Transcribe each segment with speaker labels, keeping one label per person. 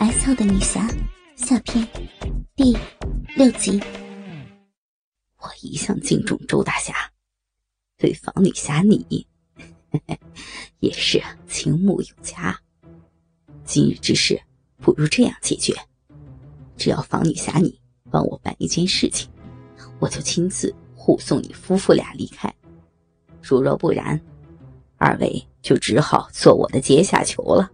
Speaker 1: S 号的女侠下篇第六集。
Speaker 2: 我一向敬重周大侠，对房女侠你 也是倾慕有加。今日之事，不如这样解决：只要房女侠你帮我办一件事情，我就亲自护送你夫妇俩离开。如若不然，二位就只好做我的阶下囚了。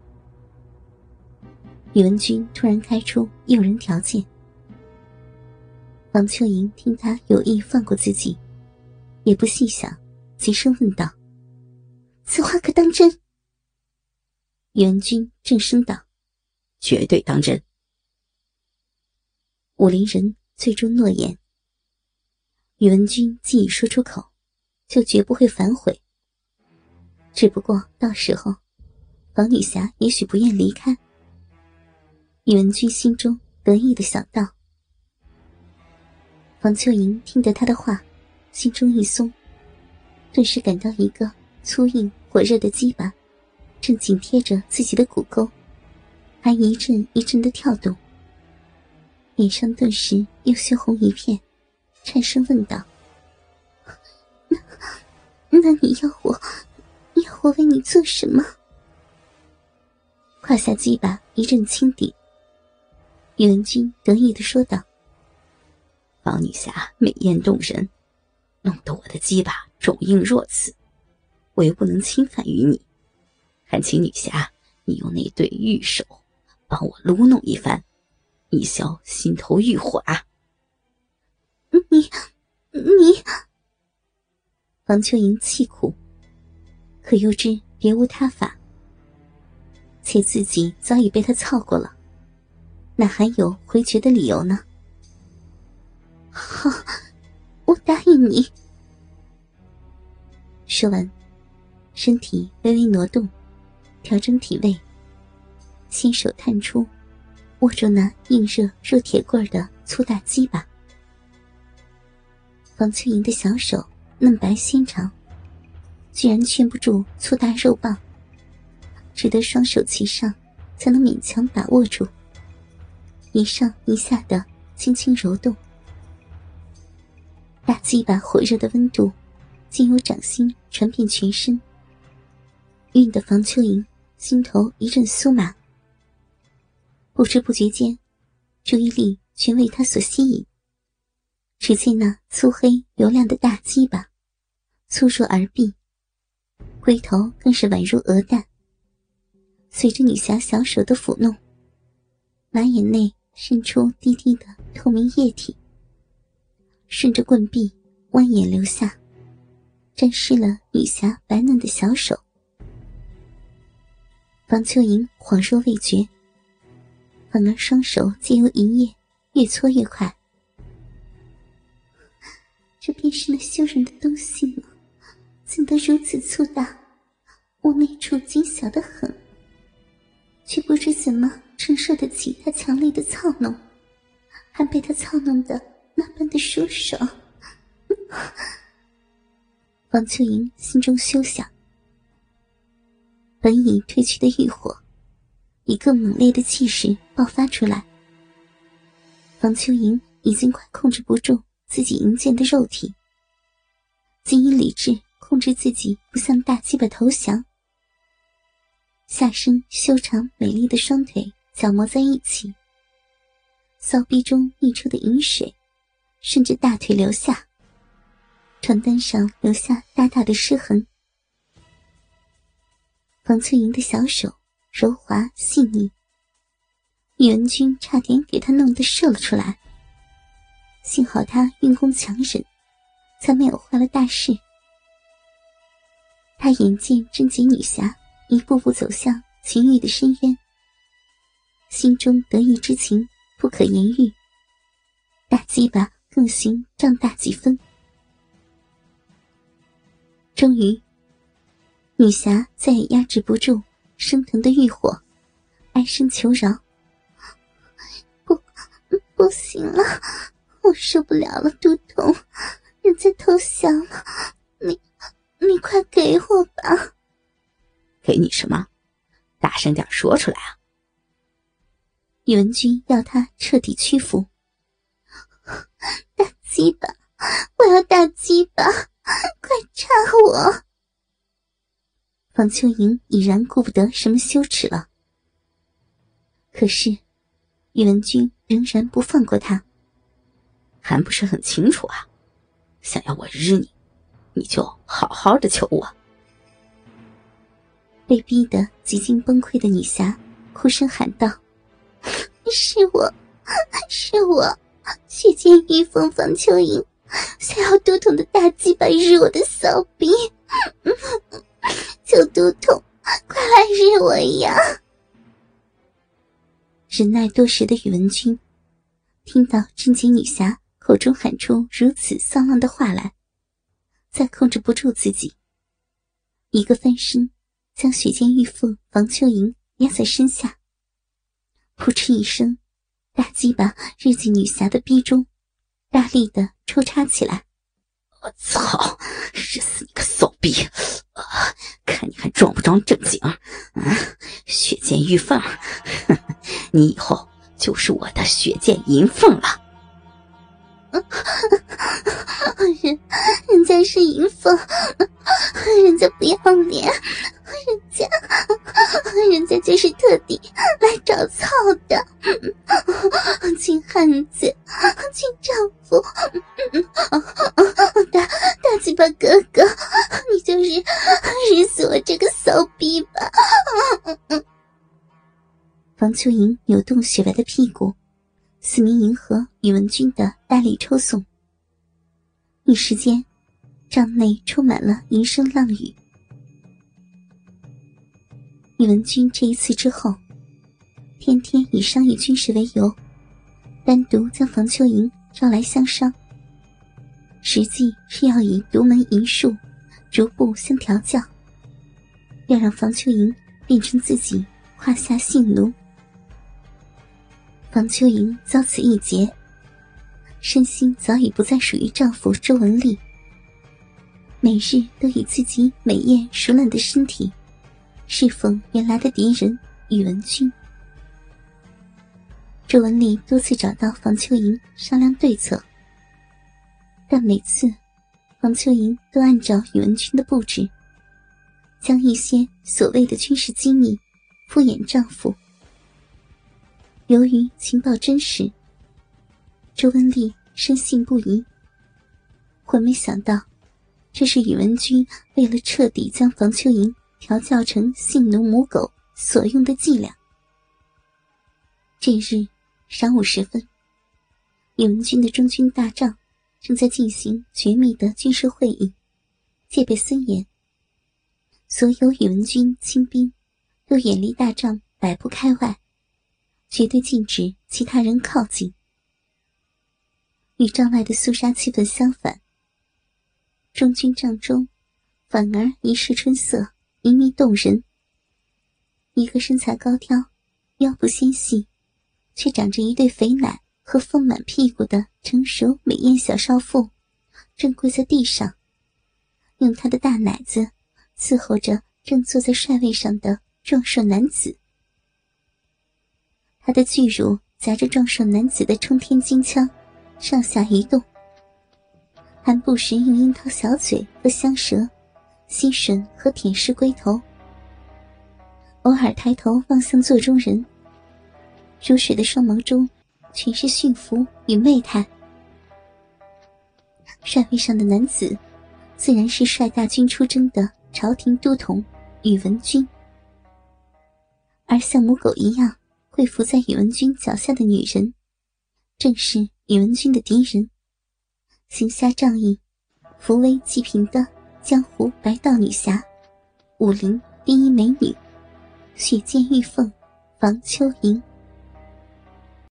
Speaker 1: 宇文君突然开出诱人条件，王秋莹听他有意放过自己，也不细想，急声问道：“此话可当真？”宇文君正声道：“
Speaker 2: 绝对当真。”
Speaker 1: 武林人最终诺言。宇文君既已说出口，就绝不会反悔。只不过到时候，王女侠也许不愿离开。宇文君心中得意的想到。王秋莹听得他的话，心中一松，顿时感到一个粗硬火热的鸡巴正紧贴着自己的骨沟，还一阵一阵的跳动，脸上顿时又血红一片，颤声问道：“那那你要我，要我为你做什么？”胯下鸡巴一阵轻顶。宇文君得意的说道：“
Speaker 2: 方女侠美艳动人，弄得我的鸡巴肿硬若此，我又不能侵犯于你，还请女侠你用那对玉手帮我撸弄一番，以消心头欲火啊！”
Speaker 1: 你，你，王秋莹气苦，可又知别无他法，且自己早已被他操过了。哪还有回绝的理由呢？好，我答应你。说完，身体微微挪动，调整体位，亲手探出，握住那硬热若铁棍的粗大鸡巴。房翠莹的小手嫩白纤长，居然劝不住粗大肉棒，只得双手齐上，才能勉强把握住。一上一下的轻轻揉动，大鸡巴火热的温度，经由掌心传遍全身，晕得房秋莹心头一阵酥麻。不知不觉间，注意力全为他所吸引。只见那粗黑油亮的大鸡巴，粗若耳臂，龟头更是宛如鹅蛋。随着女侠小手的抚弄，马眼内。渗出滴滴的透明液体，顺着棍壁蜿蜒流下，沾湿了女侠白嫩的小手。房秋莹恍若未觉，反而双手借由银液越搓越快。这便是那羞人的东西吗？怎得如此粗大？我那处紧小的很，却不知怎么。承受得起他强烈的操弄，还被他操弄的那般的舒爽。王秋莹心中休想，本已褪去的欲火，以更猛烈的气势爆发出来。王秋莹已经快控制不住自己淫贱的肉体，仅以理智控制自己不向大鸡巴投降，下身修长美丽的双腿。角磨在一起，骚逼中溢出的饮水，顺着大腿流下，床单上留下大大的湿痕。房翠莹的小手柔滑细腻，宇文君差点给她弄得射了出来。幸好他运功强忍，才没有坏了大事。他眼见贞洁女侠一步步走向情欲的深渊。心中得意之情不可言喻，大鸡巴更行胀大几分。终于，女侠再也压制不住升腾的欲火，哀声求饶：“不，不行了，我受不了了，都统，人家投降了，你，你快给我吧！
Speaker 2: 给你什么？大声点说出来啊！”
Speaker 1: 宇文君要他彻底屈服。大鸡巴，我要大鸡巴，快插我！房秋莹已然顾不得什么羞耻了。可是，宇文君仍然不放过他。
Speaker 2: 还不是很清楚啊！想要我日你，你就好好的求我。
Speaker 1: 被逼得几近崩溃的女侠哭声喊道：“是我，是我，血溅玉凤房秋莹，想要都统的大鸡巴日我的骚逼，求都统，快来日我呀！”忍耐多时的宇文君，听到贞洁女侠口中喊出如此丧浪的话来，再控制不住自己，一个翻身。将雪见玉凤房秋莹压在身下，扑哧一声，大鸡巴日进女侠的逼中，大力的抽插起来。
Speaker 2: 我操！日死你个骚逼！啊，看你还装不装正经？啊，血溅玉凤，你以后就是我的血溅银凤了。
Speaker 1: 人，人家是银凤，人家不要脸。人家，人家就是特地来找操的，亲汉子，亲丈夫，大大鸡巴哥哥，你就是日死我这个骚逼吧！房秋莹扭动雪白的屁股，四面迎合宇文君的大力抽送，一时间，帐内充满了银声浪语。宇文君这一次之后，天天以商议军事为由，单独将房秋莹招来相商，实际是要以独门淫术逐步相调教，要让房秋莹变成自己胯下性奴。房秋莹遭此一劫，身心早已不再属于丈夫周文丽，每日都以自己美艳熟练的身体。侍奉原来的敌人宇文君，周文丽多次找到房秋莹商量对策，但每次房秋莹都按照宇文君的布置，将一些所谓的军事机密敷衍丈夫。由于情报真实，周文丽深信不疑。可没想到，这是宇文君为了彻底将房秋莹。调教成性奴母狗所用的伎俩。这日晌午时分，宇文军的中军大帐正在进行绝密的军事会议，戒备森严。所有宇文军亲兵都远离大帐百步开外，绝对禁止其他人靠近。与帐外的肃杀气氛相反，中军帐中反而一世春色。迷迷动人，一个身材高挑、腰部纤细，却长着一对肥奶和丰满屁股的成熟美艳小少妇，正跪在地上，用她的大奶子伺候着正坐在帅位上的壮硕男子。她的巨乳夹着壮硕男子的冲天金枪，上下移动，还不时用樱桃小嘴和香舌。吸吮和舔舐龟头，偶尔抬头望向座中人，如水的双眸中全是驯服与媚态。帅位上的男子，自然是率大军出征的朝廷都统宇文君，而像母狗一样跪伏在宇文君脚下的女人，正是宇文君的敌人，行侠仗义、扶危济贫的。江湖白道女侠，武林第一美女，雪剑玉凤，房秋莹。